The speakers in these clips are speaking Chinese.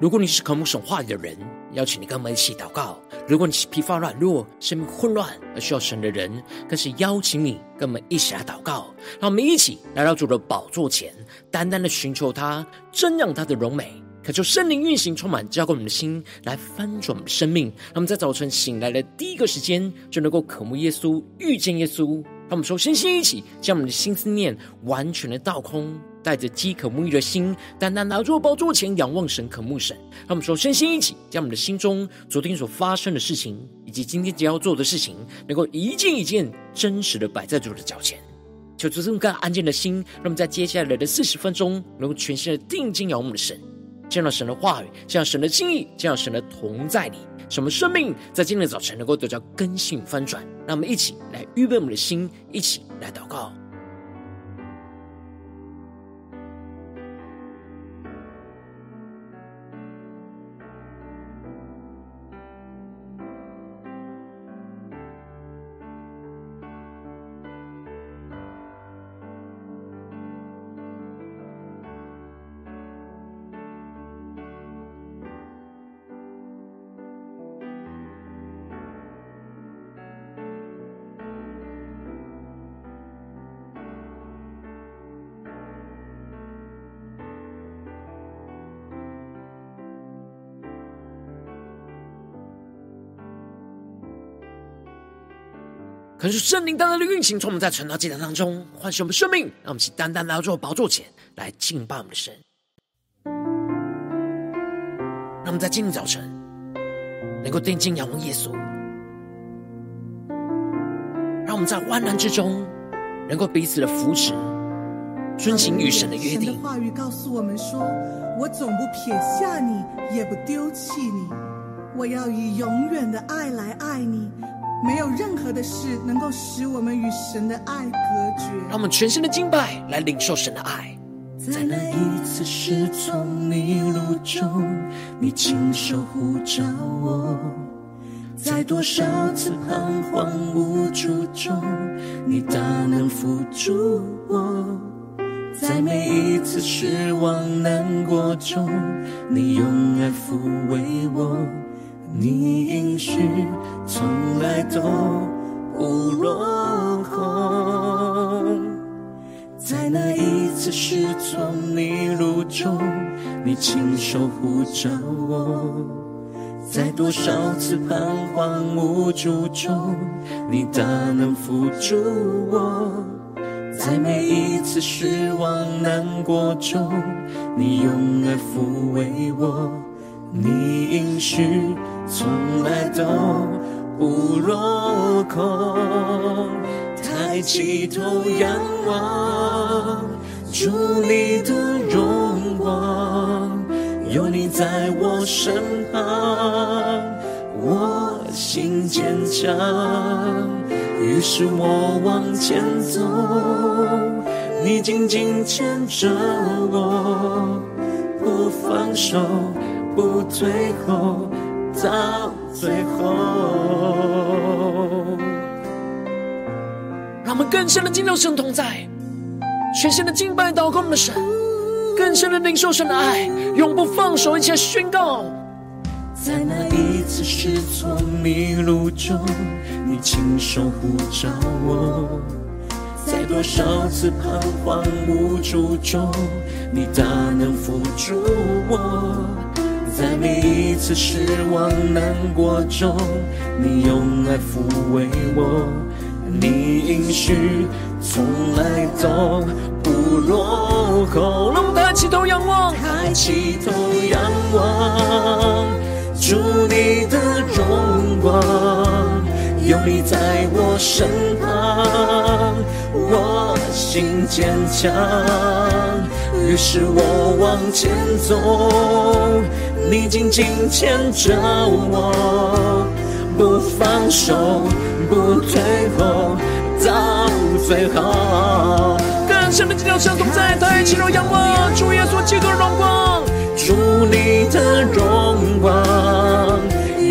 如果你是渴慕神话语的人，邀请你跟我们一起祷告；如果你是疲乏软弱、生命混乱而需要神的人，更是邀请你跟我们一起来祷告。让我们一起来到主的宝座前，单单的寻求他，瞻仰他的荣美，渴求圣灵运行，充满浇灌我们的心，来翻转我们的生命。让我们在早晨醒来的第一个时间，就能够渴慕耶稣，遇见耶稣。让我们说，身心一起将我们的心思念完全的倒空，带着饥渴沐浴的心，单单拿住宝座前仰望神、渴慕神。让我们说，身心一起将我们的心中昨天所发生的事情，以及今天将要做的事情，能够一件一件真实的摆在主的脚前。求主这么个安静的心，让我们在接下来的四十分钟，能够全心的定睛仰望我们的神，见到神的话语，见到神的心意，见到神的同在里。什么生命在今天的早晨能够得到更新翻转？让我们一起来预备我们的心，一起来祷告。可是圣灵单单的运行，从我们在晨祷祭坛当中唤醒我们生命，让我们去单单来到宝座前来敬拜我们的神。让我们在今天早晨能够定睛仰望耶稣，让我们在患难之中能够彼此的扶持，遵行与神的约定。神的话语告诉我们说：“我总不撇下你，也不丢弃你，我要以永远的爱来爱你。”没有任何的事能够使我们与神的爱隔绝。让我们全身的敬拜来领受神的爱。在那一次失踪迷路中，你亲手呼召我；在多少次彷徨无助中，你大能扶助我；在每一次失望难过中，你用爱抚慰我。你应许从来都不落空，在那一次失踪迷路中，你亲手呼召我；在多少次彷徨无助中，你大能扶住我；在每一次失望难过中，你用爱抚慰我。你应许。从来都不落空，抬起头仰望，主你的荣光，有你在我身旁，我心坚强，于是我往前走，你紧紧牵着我，不放手，不退后。到最后，让我们更深的进入神同在，全新的敬拜祷告我们的神，更深的领受神的爱，永不放手，一起来宣告。在那一次失措迷路中，你亲手呼召我；在多少次彷徨无助中，你大能扶助我。在每一次失望难过中，你用爱抚慰我，你应许从来都不落空。让我们抬起头仰望，抬起头仰望，祝你的荣光，有你在我身旁，我心坚强，于是我往前走。你紧紧牵着我，不放手，不退后，到最后。更深的进入神同在，抬起头仰望，主耶稣基督的荣光，主你的荣光，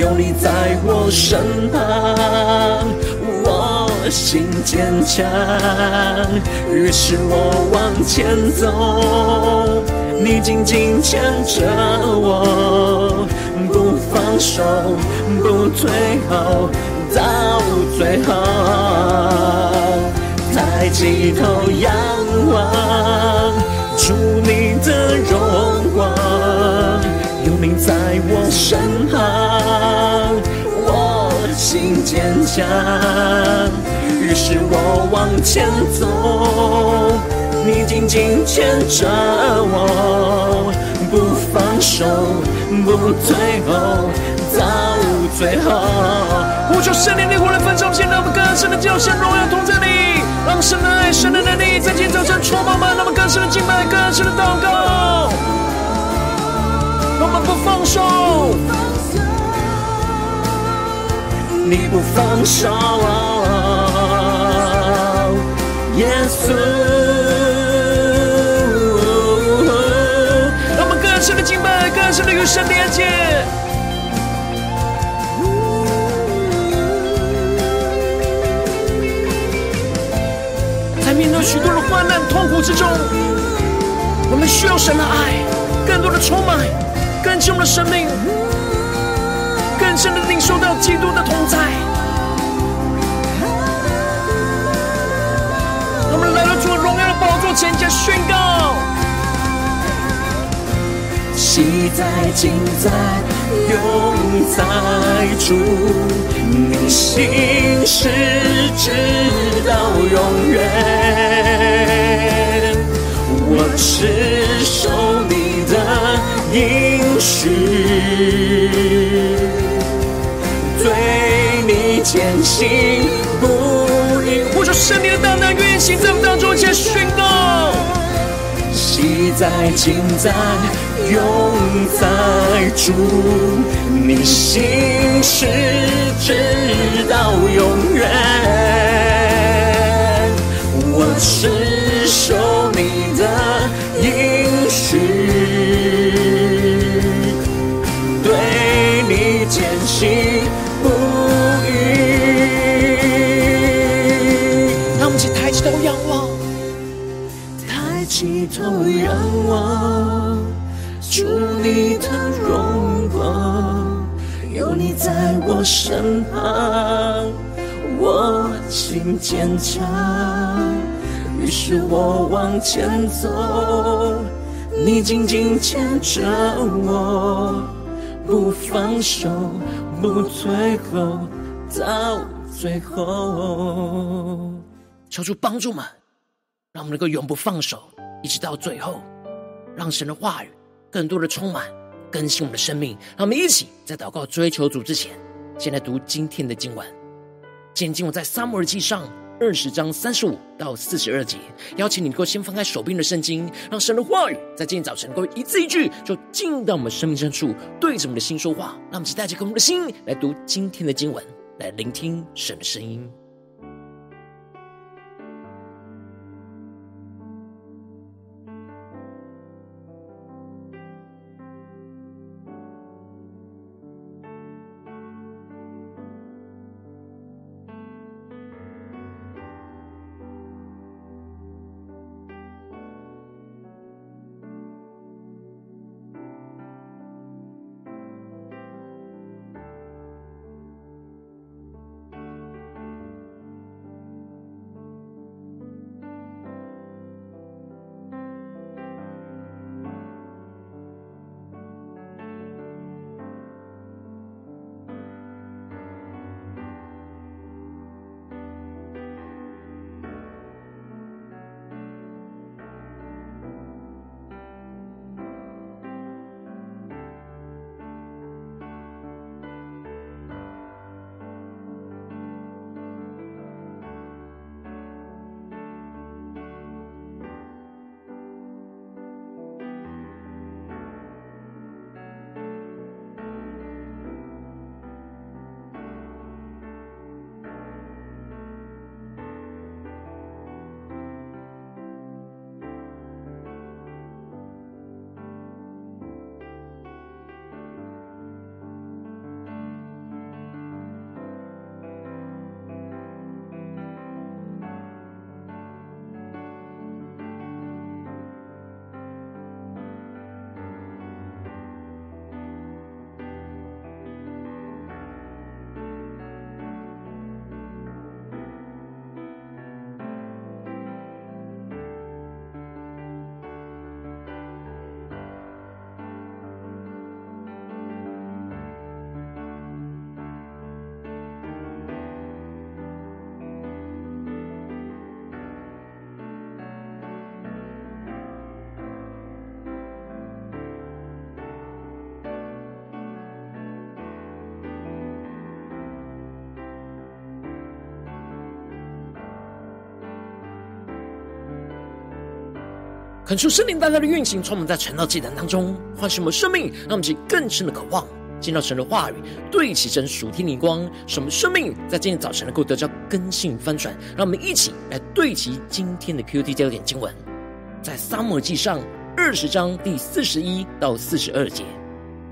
有你在我身旁，我心坚强，于是我往前走，你紧紧牵着我，不放手，不退后，到最后，抬起头仰望，主你的荣坚强，于是我往前走，你紧紧牵着我，不放手，不退后，到最后。呼求圣灵的火来焚烧，现在我们更深的叫向荣耀同在你，让神的爱、神的能力在今早晨充满满，让我们更深的敬拜、更深的祷告，让我们不放手。你不放手，耶稣。让我们更深的敬拜，更深的与神连接。在面对许多的患难、痛苦之中，我们需要神的爱，更多的充满，更新我们的生命。深的领受到基督的同在，我们来到主荣耀的宝座前，加宣告：喜在、今在、永在主，你心事直到永远，我持守你的应许。坚信不疑，呼求圣灵的大能运行在我们当中，且宣告：喜在、今在、永在主，你心事直到永远，我持守你的应许，对你坚信。头仰望，祝你的荣光，有你在我身旁，我心坚强。于是我往前走，你紧紧牵着我，不放手，不退后，到最后。求主帮助们，让我们能够永不放手。一直到最后，让神的话语更多的充满更新我们的生命。让我们一起在祷告追求主之前，先来读今天的经文。今天经文在撒母耳记上二十章三十五到四十二节。邀请你能够先翻开手边的圣经，让神的话语在今天早晨能够一字一句就进入到我们生命深处，对着我们的心说话。让我们期待着跟我们的心来读今天的经文，来聆听神的声音。恳求圣灵大大的运行，充满在晨祷祭坛当中，唤醒我们生命，让我们去更深的渴望见到神的话语，对齐神属天灵光，使我们生命在今天早晨能够得到更新翻转。让我们一起来对齐今天的 QT 焦点经文，在撒母记上二十章第四十一到四十二节。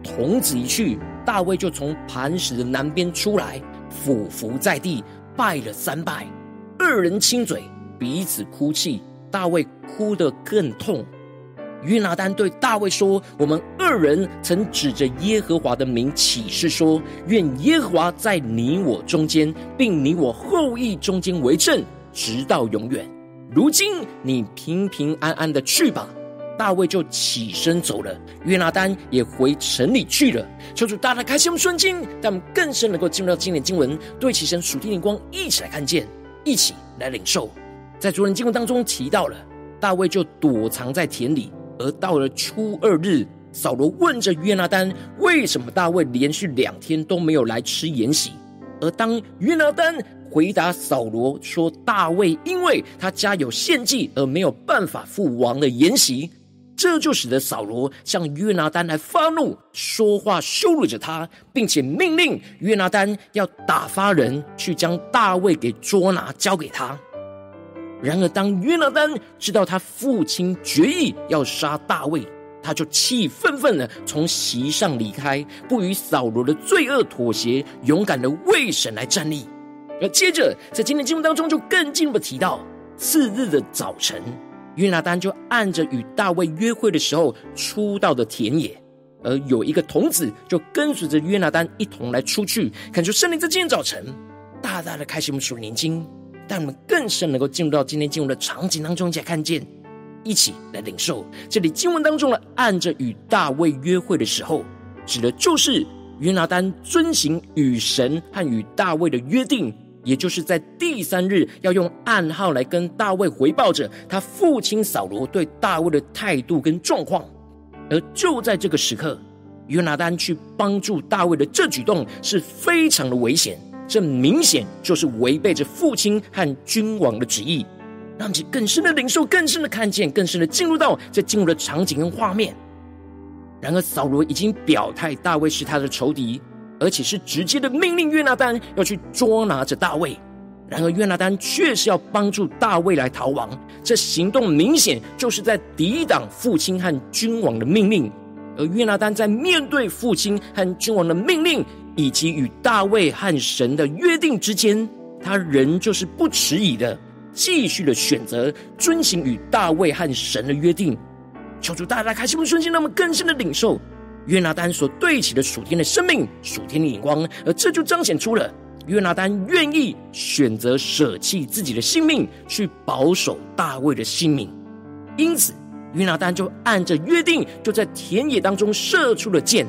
童子一去，大卫就从磐石的南边出来，俯伏在地，拜了三拜。二人亲嘴，彼此哭泣。大卫哭得更痛。约拿单对大卫说：“我们二人曾指着耶和华的名起誓说，愿耶和华在你我中间，并你我后裔中间为证，直到永远。如今你平平安安的去吧。”大卫就起身走了，约拿单也回城里去了。求主大大开启我们顺经，让我们更深能够进入到经典经文，对齐神属天的光，一起来看见，一起来领受。在昨天经文当中提到了，大卫就躲藏在田里，而到了初二日，扫罗问着约拿单，为什么大卫连续两天都没有来吃筵席？而当约拿单回答扫罗说，大卫因为他家有献祭而没有办法赴王的筵席，这就使得扫罗向约拿单来发怒，说话羞辱着他，并且命令约拿单要打发人去将大卫给捉拿，交给他。然而，当约拿单知道他父亲决意要杀大卫，他就气愤愤的从席上离开，不与扫罗的罪恶妥协，勇敢的为神来站立。而接着，在今天经文当中，就更进一步提到，次日的早晨，约拿单就按着与大卫约会的时候出到的田野，而有一个童子就跟随着约拿单一同来出去，看出圣灵在今天早晨大大的开启我们属灵经。但我们更深能够进入到今天经文的场景当中，一起来看见，一起来领受。这里经文当中的按着与大卫约会的时候，指的就是约拿单遵行与神和与大卫的约定，也就是在第三日要用暗号来跟大卫回报着他父亲扫罗对大卫的态度跟状况。而就在这个时刻，约拿单去帮助大卫的这举动是非常的危险。这明显就是违背着父亲和君王的旨意，让其更深的领受、更深的看见、更深的进入到这进入的场景跟画面。然而，扫罗已经表态，大卫是他的仇敌，而且是直接的命令约拿单要去捉拿着大卫。然而，约拿单却是要帮助大卫来逃亡，这行动明显就是在抵挡父亲和君王的命令。而约拿单在面对父亲和君王的命令，以及与大卫和神的约定之间，他仍旧是不迟疑的，继续的选择遵行与大卫和神的约定。求主大大开启我们瞬间，让我们更深的领受约拿单所对齐的属天的生命、属天的眼光，而这就彰显出了约拿单愿意选择舍弃自己的性命，去保守大卫的性命。因此，约拿单就按着约定，就在田野当中射出了箭。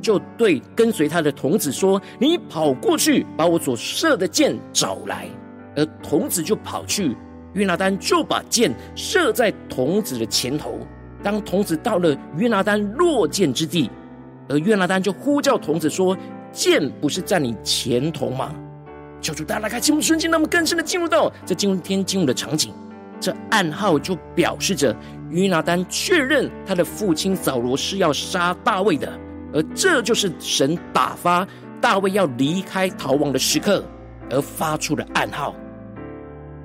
就对跟随他的童子说：“你跑过去，把我所射的箭找来。”而童子就跑去，约拿单就把箭射在童子的前头。当童子到了约拿单落箭之地，而约拿单就呼叫童子说：“箭不是在你前头吗？”求主大家开启我们瞬间，让我们更深的进入到这今天进入的场景。这暗号就表示着约拿单确认他的父亲扫罗是要杀大卫的。而这就是神打发大卫要离开逃亡的时刻，而发出的暗号。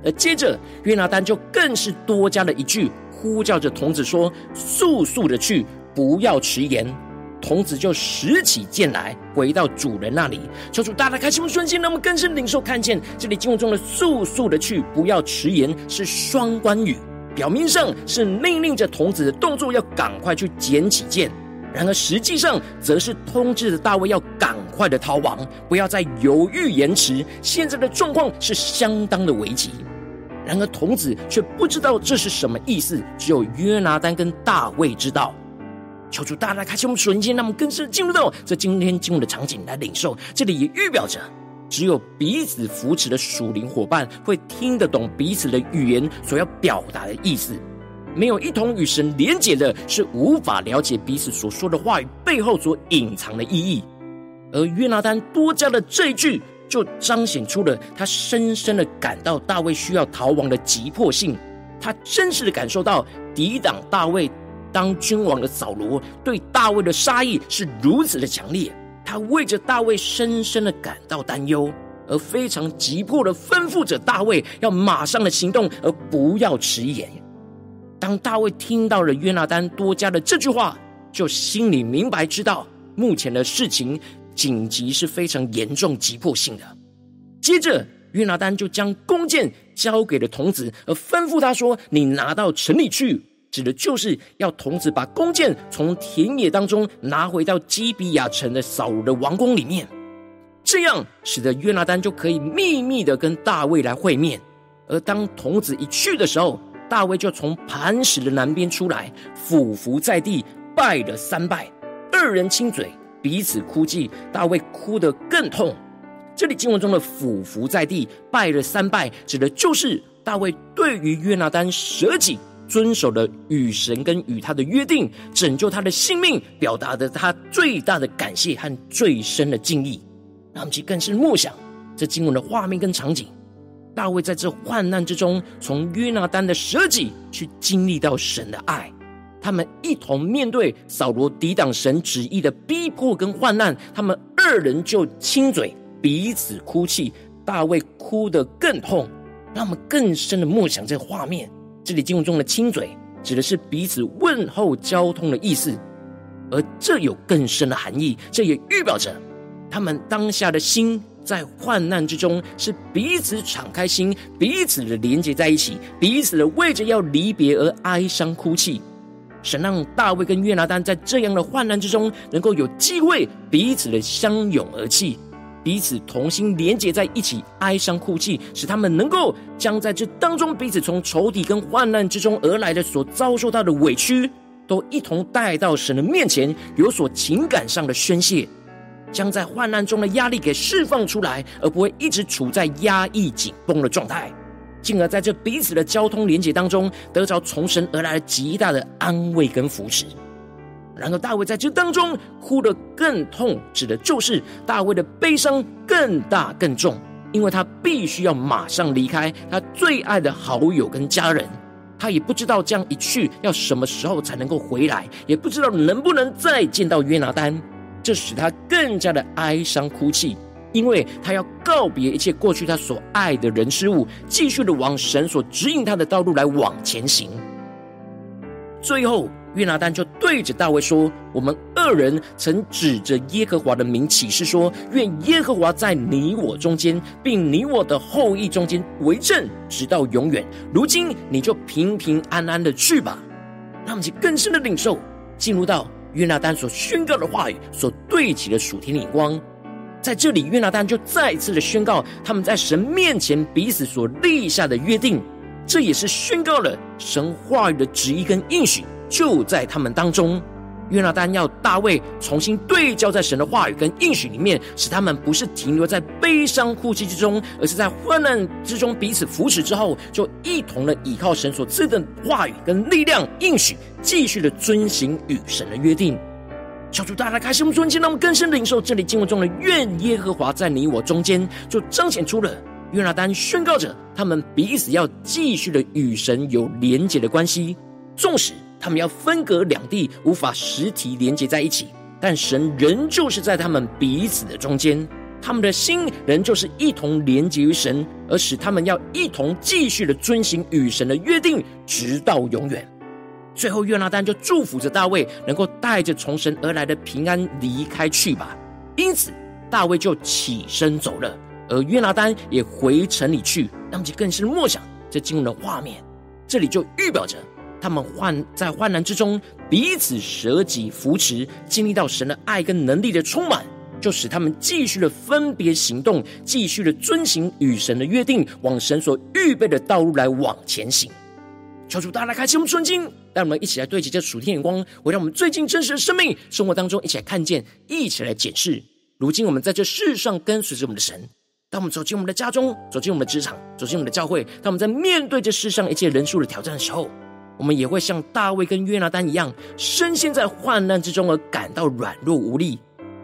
而接着约拿单就更是多加了一句，呼叫着童子说：“速速的去，不要迟延。”童子就拾起剑来，回到主人那里。求主大大开启我们瞬间，让我们更深领受看见这里经文中的“速速的去，不要迟延”是双关语，表面上是命令着童子的动作要赶快去捡起剑。然而，实际上则是通知着大卫要赶快的逃亡，不要再犹豫延迟。现在的状况是相当的危急。然而，童子却不知道这是什么意思，只有约拿单跟大卫知道。求主大大开启我们瞬间，让我们更深进入到这今天进入的场景来领受。这里也预表着，只有彼此扶持的属灵伙伴会听得懂彼此的语言所要表达的意思。没有一同与神连结的，是无法了解彼此所说的话语背后所隐藏的意义。而约拿单多加的这一句，就彰显出了他深深的感到大卫需要逃亡的急迫性。他真实的感受到抵挡大卫当君王的扫罗，对大卫的杀意是如此的强烈，他为着大卫深深的感到担忧，而非常急迫的吩咐着大卫要马上的行动，而不要迟延。当大卫听到了约拿单多加的这句话，就心里明白知道目前的事情紧急是非常严重急迫性的。接着约拿单就将弓箭交给了童子，而吩咐他说：“你拿到城里去。”指的就是要童子把弓箭从田野当中拿回到基比亚城的扫罗的王宫里面，这样使得约拿单就可以秘密的跟大卫来会面。而当童子一去的时候，大卫就从磐石的南边出来，俯伏在地拜了三拜，二人亲嘴，彼此哭泣。大卫哭得更痛。这里经文中的俯伏在地拜了三拜，指的就是大卫对于约拿单舍己。遵守了与神跟与他的约定，拯救他的性命，表达的他最大的感谢和最深的敬意。让我们去更深默想这经文的画面跟场景。大卫在这患难之中，从约拿单的舍己去经历到神的爱。他们一同面对扫罗抵挡神旨意的逼迫跟患难，他们二人就亲嘴，彼此哭泣。大卫哭得更痛。让我们更深的默想这画面。这里经文中的亲嘴，指的是彼此问候交通的意思，而这有更深的含义。这也预表着他们当下的心在患难之中是彼此敞开心，彼此的连接在一起，彼此的为着要离别而哀伤哭泣。神让大卫跟约拿单在这样的患难之中，能够有机会彼此的相拥而泣。彼此同心连结在一起，哀伤哭泣，使他们能够将在这当中彼此从仇敌跟患难之中而来的所遭受到的委屈，都一同带到神的面前，有所情感上的宣泄，将在患难中的压力给释放出来，而不会一直处在压抑紧绷的状态，进而在这彼此的交通连接当中，得着从神而来的极大的安慰跟扶持。然而，大卫在这当中哭得更痛，指的就是大卫的悲伤更大更重，因为他必须要马上离开他最爱的好友跟家人，他也不知道这样一去要什么时候才能够回来，也不知道能不能再见到约拿单，这使他更加的哀伤哭泣，因为他要告别一切过去他所爱的人事物，继续的往神所指引他的道路来往前行，最后。约拿单就对着大卫说：“我们二人曾指着耶和华的名起誓说，愿耶和华在你我中间，并你我的后裔中间为证，直到永远。如今你就平平安安的去吧。”让我们去更深的领受，进入到约拿丹所宣告的话语所对齐的属天的光。在这里，约拿丹就再一次的宣告他们在神面前彼此所立下的约定，这也是宣告了神话语的旨意跟应许。就在他们当中，约拿单要大卫重新对焦在神的话语跟应许里面，使他们不是停留在悲伤哭泣之中，而是在患难之中彼此扶持之后，就一同的倚靠神所赐的话语跟力量应许，继续的遵行与神的约定。求主大家开心，我们尊敬，让我们更深的领受这里经文中的愿耶和华在你我中间，就彰显出了约拿单宣告着他们彼此要继续的与神有连结的关系，纵使。他们要分隔两地，无法实体连接在一起，但神仍旧是在他们彼此的中间，他们的心仍旧是一同连接于神，而使他们要一同继续的遵行与神的约定，直到永远。最后，约拿单就祝福着大卫，能够带着从神而来的平安离开去吧。因此，大卫就起身走了，而约拿单也回城里去。让其更深默想这经文的画面，这里就预表着。他们患在患难之中，彼此舍己扶持，经历到神的爱跟能力的充满，就使他们继续的分别行动，继续的遵行与神的约定，往神所预备的道路来往前行。求主大家来开启我们纯经，让我们一起来对齐这属天眼光，会让我们最近真实的生命生活当中一起来看见，一起来检视。如今我们在这世上跟随着我们的神，当我们走进我们的家中，走进我们的职场，走进我们的教会，当我们在面对这世上一切人数的挑战的时候。我们也会像大卫跟约拿单一样，深陷在患难之中而感到软弱无力。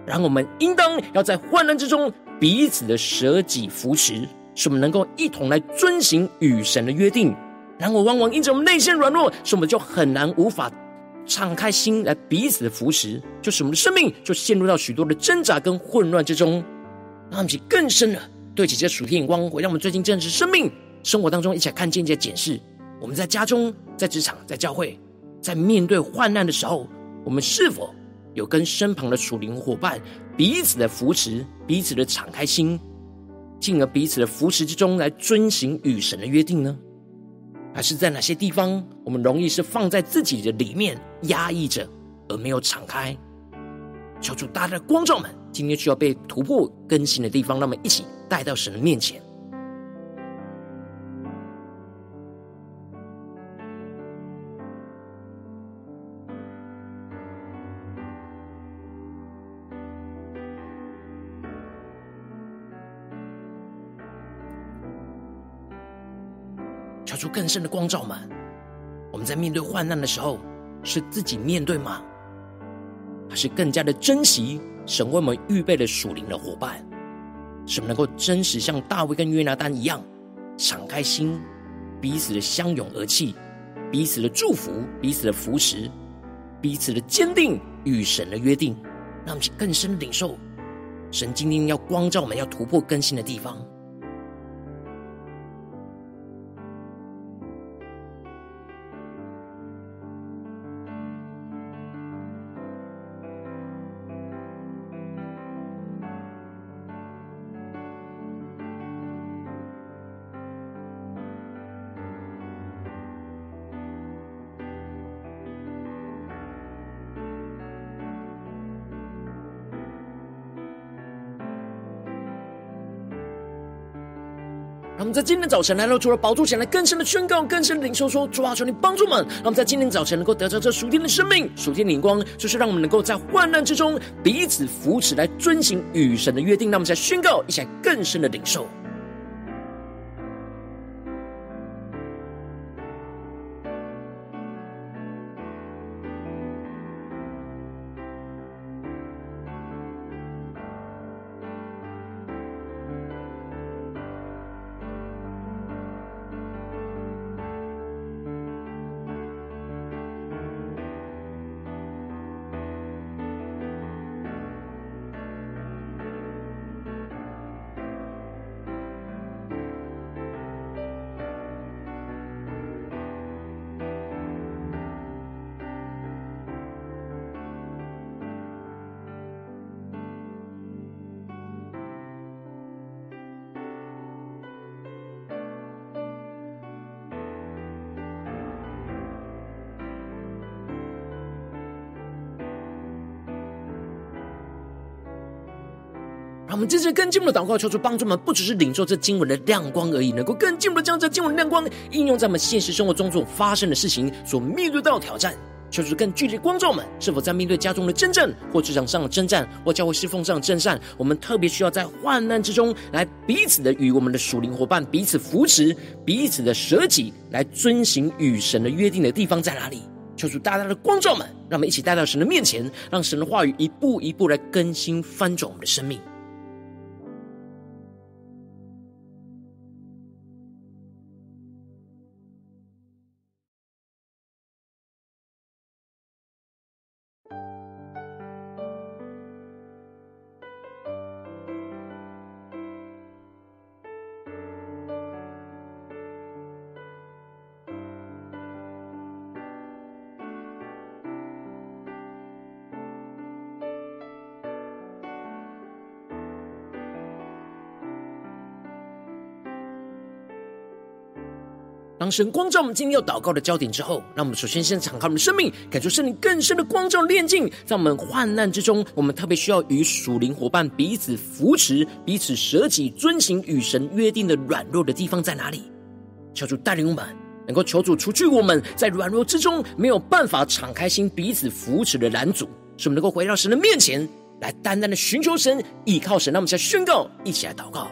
然后我们应当要在患难之中彼此的舍己扶持，使我们能够一同来遵行与神的约定，然而，往往因着我们内心软弱，使我们就很难无法敞开心来彼此的扶持，就使我们的生命就陷入到许多的挣扎跟混乱之中。让我们更深的对齐这属天眼光，回让我们最近真实生命生活当中，一起来看见、一起来检视。我们在家中、在职场、在教会，在面对患难的时候，我们是否有跟身旁的属灵伙伴彼此的扶持、彼此的敞开心，进而彼此的扶持之中来遵行与神的约定呢？还是在哪些地方，我们容易是放在自己的里面压抑着，而没有敞开？求主大家的光照们，今天需要被突破更新的地方，让我们一起带到神的面前。出更深的光照们，我们在面对患难的时候，是自己面对吗？还是更加的珍惜神为我们预备的属灵的伙伴，使我们能够真实像大卫跟约拿单一样，敞开心，彼此的相拥而泣，彼此的祝福，彼此的扶持，彼此的坚定与神的约定，让我们更深的领受神今天要光照我们要突破更新的地方。让我们在今天早晨来到主的宝座前来更深的宣告、更深的领受说，说主啊，求你帮助们，让我们在今天早晨能够得到这属天的生命、属天的灵光，就是让我们能够在患难之中彼此扶持，来遵行与神的约定。让我们在宣告，一起来更深的领受。我们真正更进一步的祷告，求主帮助我们，不只是领受这经文的亮光而已，能够更进一步的将这经文的亮光应用在我们现实生活中所发生的事情、所面对到的挑战。求主更具体的光照我们，是否在面对家中的征战，或职场上的征战，或教会侍奉上的征战，我们特别需要在患难之中来彼此的与我们的属灵伙伴彼此扶持、彼此的舍己，来遵行与神的约定的地方在哪里？求主大大的光照们，让我们一起带到神的面前，让神的话语一步一步来更新翻转我们的生命。神光照我们今天要祷告的焦点之后，让我们首先先敞开我们的生命，感受圣灵更深的光照炼净。在我们患难之中，我们特别需要与属灵伙伴彼此扶持、彼此舍己、遵行与神约定的软弱的地方在哪里？求主带领我们，能够求主除去我们在软弱之中没有办法敞开心彼此扶持的拦阻，使我们能够回到神的面前来，单单的寻求神、依靠神。让我们再宣告，一起来祷告。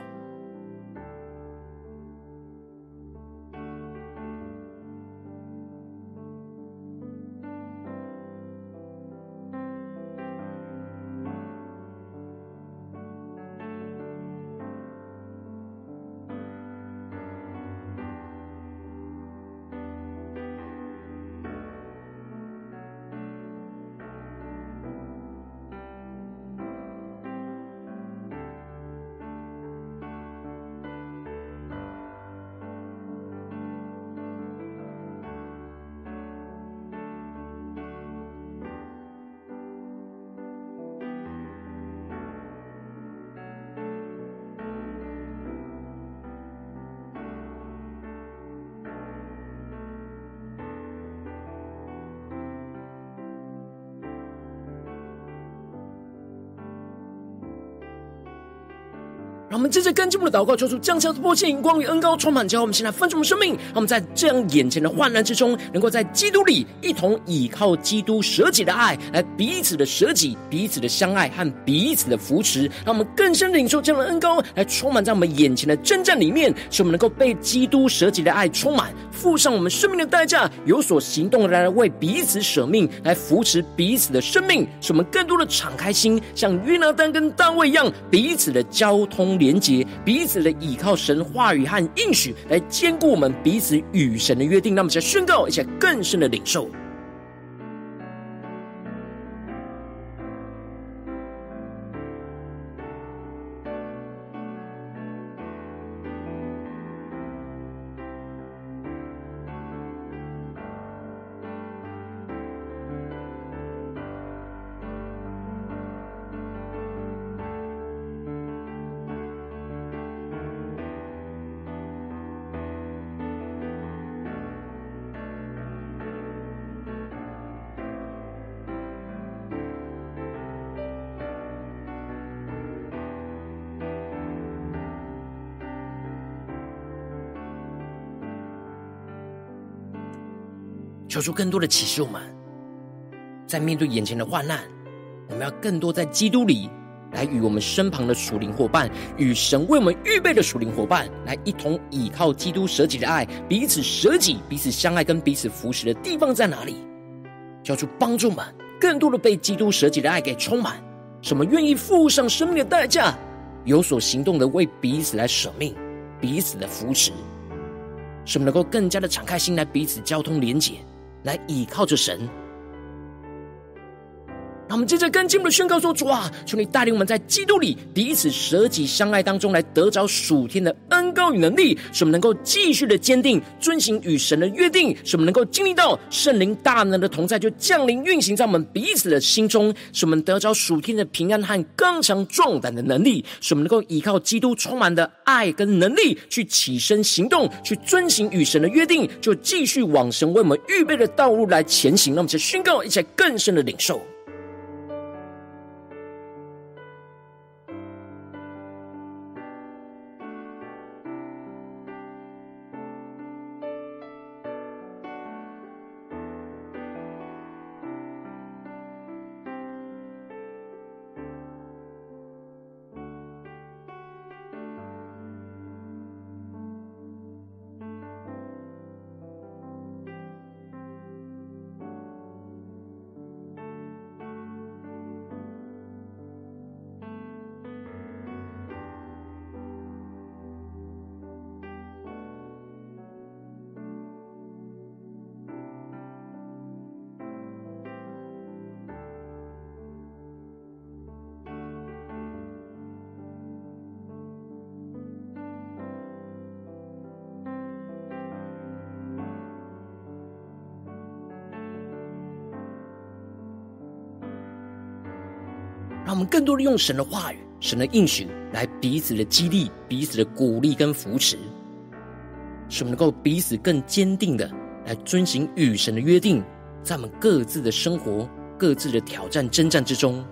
们接着跟进我们的祷告，求主降下突破性、光与恩膏充满，教我们现在分盛的生命。让我们在这样眼前的患难之中，能够在基督里一同倚靠基督舍己的爱，来彼此的舍己、彼此的相爱和彼此的扶持。让我们更深领受这样的恩膏，来充满在我们眼前的征战里面，使我们能够被基督舍己的爱充满，付上我们生命的代价，有所行动来为彼此舍命，来扶持彼此的生命，使我们更多的敞开心，像约拿单跟大卫一样，彼此的交通。连结彼此的倚靠，神话语和应许来兼顾我们彼此与神的约定。那么，才宣告一且更深的领受。求出更多的启示，我们在面对眼前的患难，我们要更多在基督里来与我们身旁的属灵伙伴，与神为我们预备的属灵伙伴，来一同倚靠基督舍己的爱，彼此舍己、彼此相爱、跟彼此扶持的地方在哪里？求主帮助们，更多的被基督舍己的爱给充满，什么愿意付上生命的代价，有所行动的为彼此来舍命，彼此的扶持，什么能够更加的敞开心来彼此交通连结。来倚靠着神，那我们接着跟经文的宣告说：主啊，求你带领我们在基督里彼此舍己相爱当中，来得着属天的恩膏与能力，使我们能够继续的坚定遵行与神的约定，使我们能够经历到圣灵大能的同在，就降临运行在我们彼此的心中，使我们得着属天的平安和刚强壮胆的能力，使我们能够依靠基督充满的爱跟能力，去起身行动，去遵行与神的约定，就继续往神为我们预备的道路来前行。那么，就宣告一起更深的领受。让我们更多的用神的话语、神的应许来彼此的激励、彼此的鼓励跟扶持，使我们能够彼此更坚定的来遵循与神的约定，在我们各自的生活、各自的挑战、征战之中。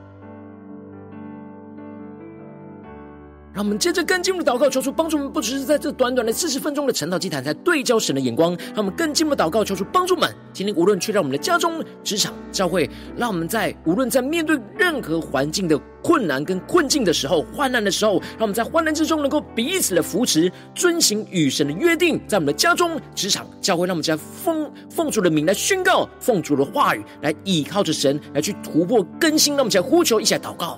让我们接着更进一步祷告，求主帮助我们，不只是在这短短的四十分钟的晨祷祭坛，在对焦神的眼光。让我们更进一步祷告，求主帮助我们，今天无论去到我们的家中、职场、教会，让我们在无论在面对任何环境的困难跟困境的时候、患难的时候，让我们在患难之中能够彼此的扶持，遵行与神的约定，在我们的家中、职场、教会，让我们在奉奉主的名来宣告，奉主的话语来倚靠着神，来去突破更新。让我们在呼求一下祷告。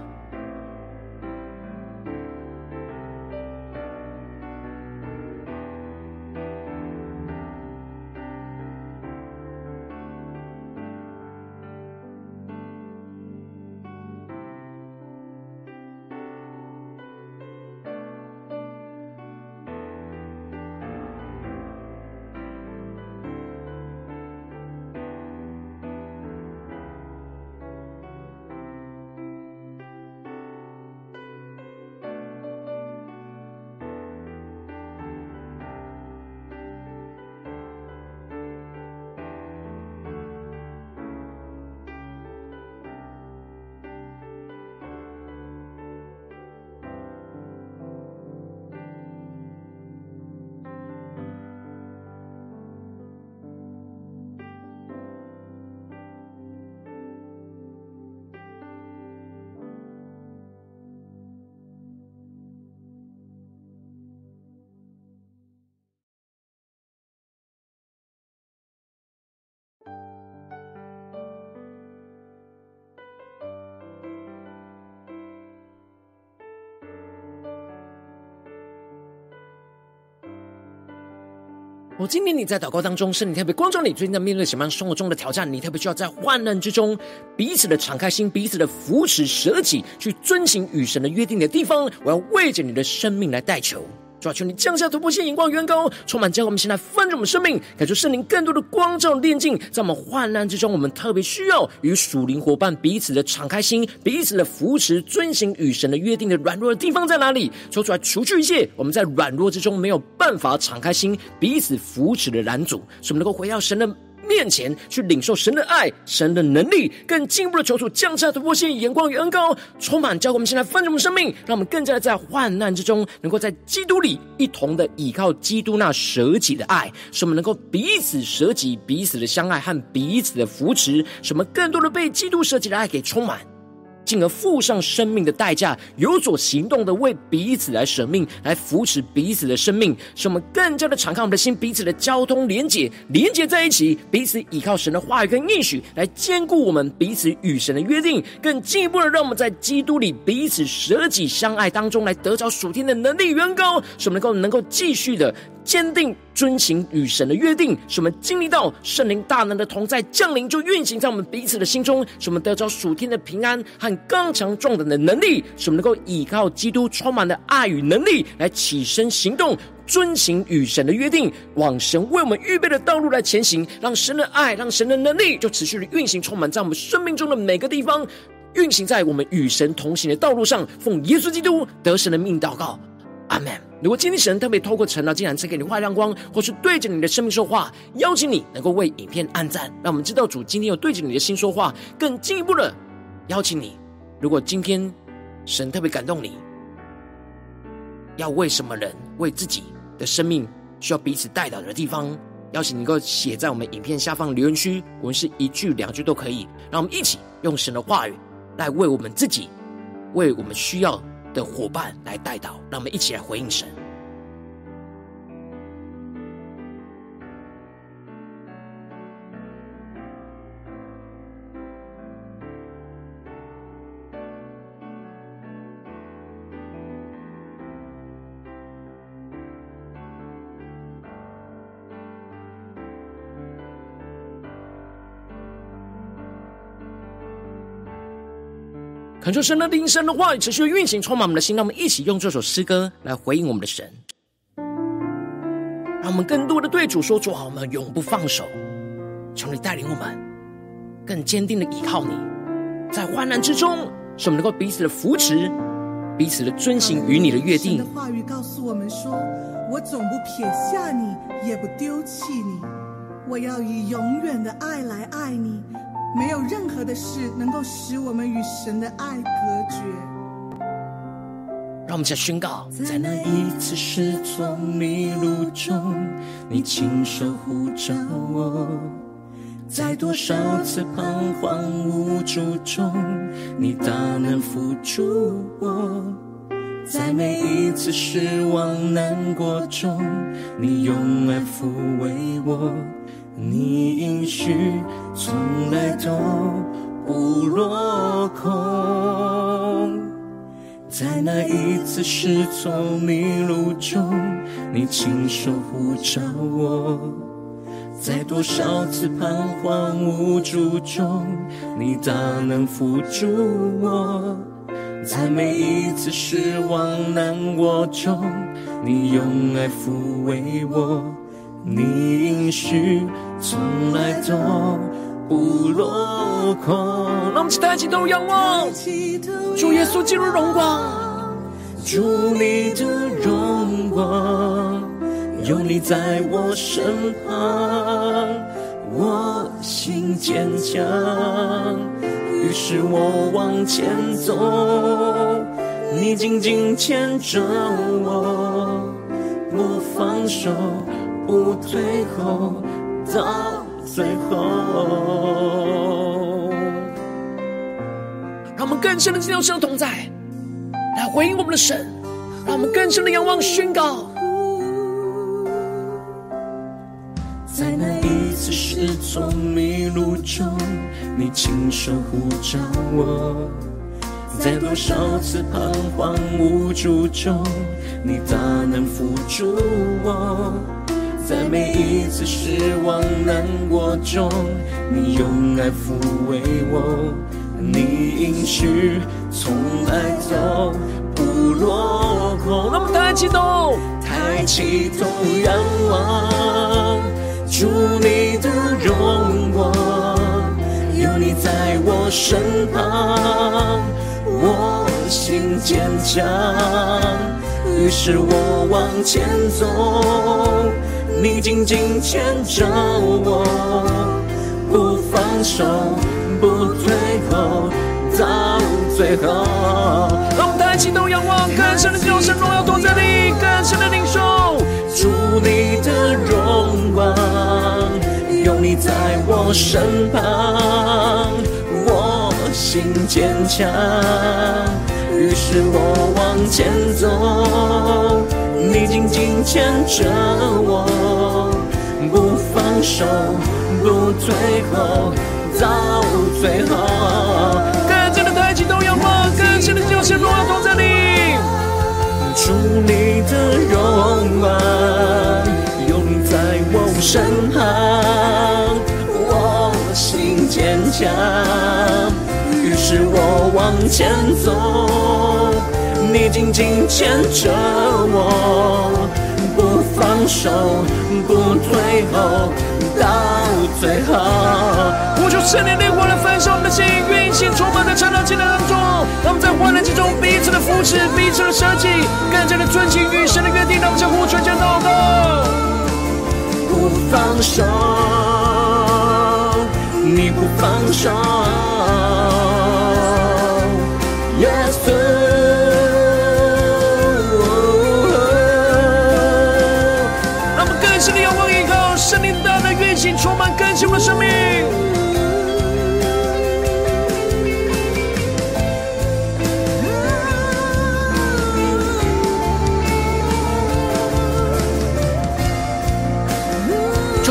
我今天你在祷告当中，圣灵特别光照你，最近在面对什么样生活中的挑战？你特别需要在患难之中，彼此的敞开心，彼此的扶持舍己，去遵行与神的约定的地方。我要为着你的生命来代求。主啊，求你降下突破线眼光，远高，充满骄傲我们现在翻转我们生命，感受圣灵更多的光照炼净，在我们患难之中，我们特别需要与属灵伙伴彼此的敞开心，彼此的扶持，遵行与神的约定的软弱的地方在哪里？说出来，除去一切我们在软弱之中没有办法敞开心，彼此扶持的拦阻，使我们能够回到神的。面前去领受神的爱、神的能力，更进一步的求主降下突破性眼光与恩膏，充满教我们现在丰盛的生命，让我们更加的在患难之中，能够在基督里一同的倚靠基督那舍己的爱，使我们能够彼此舍己、彼此的相爱和彼此的扶持，使我们更多的被基督舍己的爱给充满。进而付上生命的代价，有所行动的为彼此来舍命，来扶持彼此的生命，使我们更加的敞开我们的心，彼此的交通连结，连结在一起，彼此依靠神的话语跟应许，来坚固我们彼此与神的约定，更进一步的让我们在基督里彼此舍己相爱当中，来得着属天的能力源膏，使我们能够能够继续的。坚定遵行与神的约定，使我们经历到圣灵大能的同在降临，就运行在我们彼此的心中，使我们得着属天的平安和刚强壮胆的能力，使我们能够依靠基督充满的爱与能力来起身行动，遵行与神的约定，往神为我们预备的道路来前行，让神的爱，让神的能力就持续的运行，充满在我们生命中的每个地方，运行在我们与神同行的道路上。奉耶稣基督得神的命祷告，阿门。如果今天神特别透过晨祷，竟然赐给你话亮光，或是对着你的生命说话，邀请你能够为影片按赞，让我们知道主今天有对着你的心说话。更进一步的邀请你，如果今天神特别感动你，要为什么人为自己的生命需要彼此代祷的地方，邀请你能够写在我们影片下方留言区，无论是一句两句都可以。让我们一起用神的话语来为我们自己，为我们需要的伙伴来带到，让我们一起来回应神。恳求神的灵、神的话语持续运行，充满我们的心。让我们一起用这首诗歌来回应我们的神，让我们更多的对主说：“主啊，我们永不放手。求你带领我们更坚定的依靠你，在患难之中，使我们能够彼此的扶持，彼此的遵行与你的约定。”的话语告诉我们说：“我总不撇下你，也不丢弃你。我要以永远的爱来爱你。”没有任何的事能够使我们与神的爱隔绝。让我们再宣告，在那一次失踪迷路中，你亲手护着我，在多少次彷徨无助中，你大能扶助我；在每一次失望难过中，你用爱抚慰我。你应许从来都不落空。在那一次失措迷路中，你亲手呼召我。在多少次彷徨无助中，你大能扶助我；在每一次失望难过中，你用爱抚慰我。你应许从来都不落空。让我们起抬起头仰望，主耶稣进入荣光，主你的荣光。有你在我身旁，我心坚强，于是我往前走，你紧紧牵着我，不放手，不退后，到最后。让我们更深的进入神的同在，来回应我们的神，让我们更深的仰望宣告。在那一次失措迷路中，你亲手护着我；在多少次彷徨无助中，你大能扶助我；在每一次失望难过中，你用爱抚慰我。你应许从来都不落空。那么抬起头，抬起头仰望。主你的荣光，有你在我身旁，我心坚强，于是我往前走，你紧紧牵着我，不放手，不退后，到最后。让我们抬起头仰望，更深的进入神荣耀同在你，更深的领受。主你的荣光，有你在我身旁，我心坚强，是我往前走，你紧紧牵着我，不放手，不退后，到最后。更深的抬起头仰望，更深的就是荣耀同在里。主你的荣光，有你在我身旁，我心坚强，是我往前走，你紧紧牵着我，不放手，不退后，到最后。圣灵烈火来焚烧我们的心，运行充满在晨祷祭坛当中。让我们在患难之中彼此的扶持，彼此的舍己，更加的遵行与神的约定。让我们相互传讲祷告，不放手，你不放手，满更新的生命。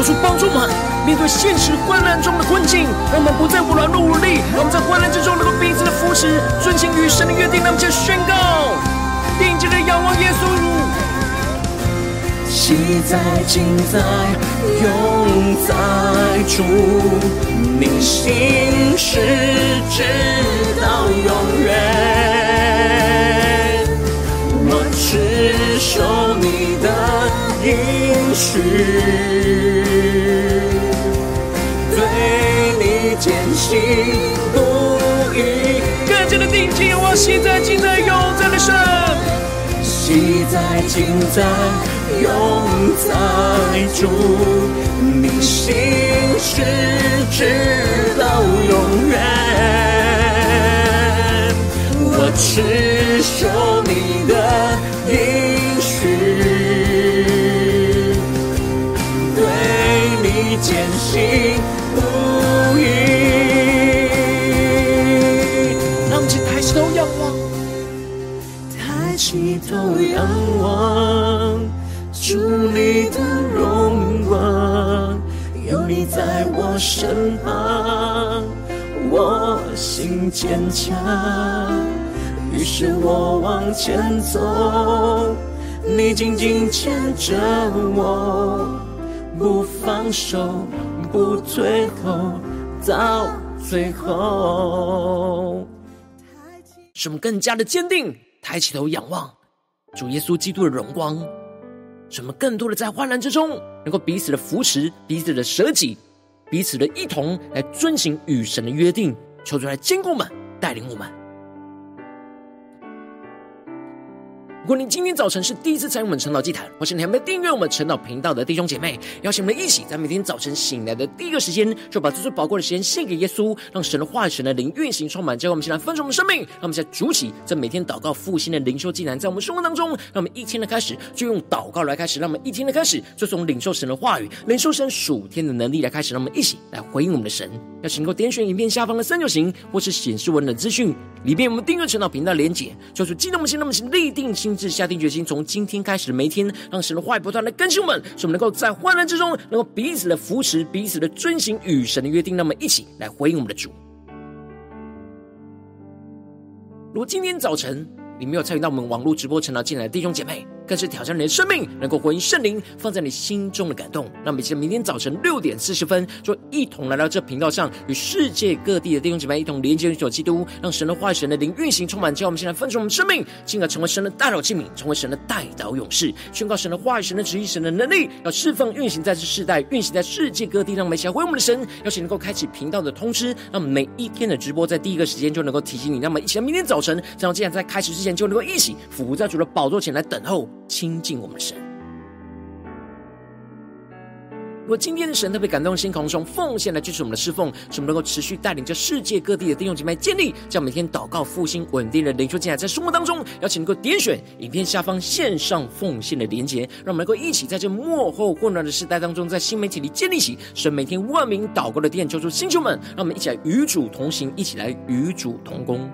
主帮助我们面对现实患难中的困境，让我们不再无劳碌无力，让我们在患难之中能够彼此的扶持，遵行与神的约定。让我们先宣告，定睛的仰望耶稣，昔在今在永在主，你心事直到永远，我只守你的应许。对你坚信不疑，更加的定睛，我昔在今在永在的神，昔在今在永在住，你心事直到永远。我接守你的允许，对你坚信不移。浪子，抬起头仰望，抬起头仰望。身旁，我心坚强，于是我往前走，你紧紧牵着我，不放手，不退后，到最后。使我们更加的坚定，抬起头仰望主耶稣基督的荣光；使我们更多的在患难之中，能够彼此的扶持，彼此的舍己，彼此的一同来遵行与神的约定。求主来坚固我们，带领我们。如果你今天早晨是第一次参与我们晨祷祭坛，或是你还没订阅我们晨祷频道的弟兄姐妹，邀请我们一起在每天早晨醒来的第一个时间，就把这最宝贵的时间献给耶稣，让神的话语、神的灵运行充满。接着我们先来分盛我们生命，让我们现在主起这每天祷告复兴的灵修祭坛，在我们生活当中，让我们一天的开始就用祷告来开始，让我们一天的开始就从领受神的话语、领受神属天的能力来开始，让我们一起来回应我们的神。要请能够点选影片下方的三角形，或是显示文的资讯里面，我们订阅晨祷频道连结，就是激动我们心，那么请立定心志，下定决心。从今天开始的每一天，让神的话语不断的更新我们，使我们能够在患难之中，能够彼此的扶持，彼此的遵循与神的约定。那么，一起来回应我们的主。如果今天早晨你没有参与到我们网络直播成长进来的弟兄姐妹，更是挑战你的生命，能够回应圣灵放在你心中的感动。那么，记得明天早晨六点四十分，就一同来到这频道上，与世界各地的弟兄姐妹一同连接、领受基督，让神的话语、神的灵运行充满。叫我们现在分盛我们生命，进而成为神的代祷器皿，成为神的代祷勇士，宣告神的话语、神的旨意、神的能力，要释放、运行在这世代，运行在世界各地。让我们一起来回我们的神，邀请能够开启频道的通知，让每一天的直播在第一个时间就能够提醒你。那么，一起来明天早晨，这样既然在开始之前就能够一起俯伏在主的宝座前来等候。亲近我们神。如果今天的神特别感动心，空中奉献来支持我们的侍奉，使我们能够持续带领着世界各地的弟兄姐妹建立，将每天祷告复兴稳定的灵修进来，在生活当中，邀请能够点选影片下方线上奉献的连结，让我们能够一起在这幕后混乱的时代当中，在新媒体里建立起神每天万名祷告的殿，求主星球们，让我们一起来与主同行，一起来与主同工。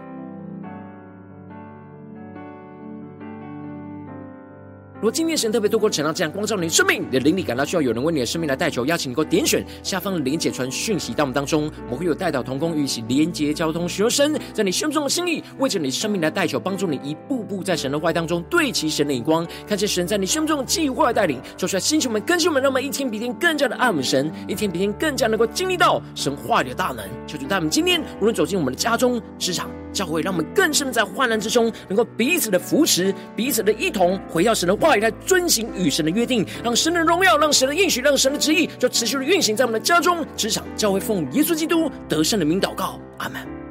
如果今天神特别透过晨祷这样光照你的生命，你的灵里感到需要有人为你的生命来代求，邀请你给我点选下方的连结传讯息到我们当中，我们会有代祷同工与一起连结交通，寻求神在你胸中的心意，为着你生命来代求，帮助你一步步在神的话当中对齐神的眼光，看见神在你胸中的计划带领，求出来星球们、更新们，让我们一天比天更加的爱我们神，一天比天更加能够经历到神话语的大能。求主带我们今天无论走进我们的家中、职场。教会让我们更深在患难之中，能够彼此的扶持，彼此的一同回到神的话语来遵行与神的约定，让神的荣耀，让神的应许，让神的旨意就持续的运行在我们的家中、职场、教会，奉耶稣基督得胜的名祷告，阿门。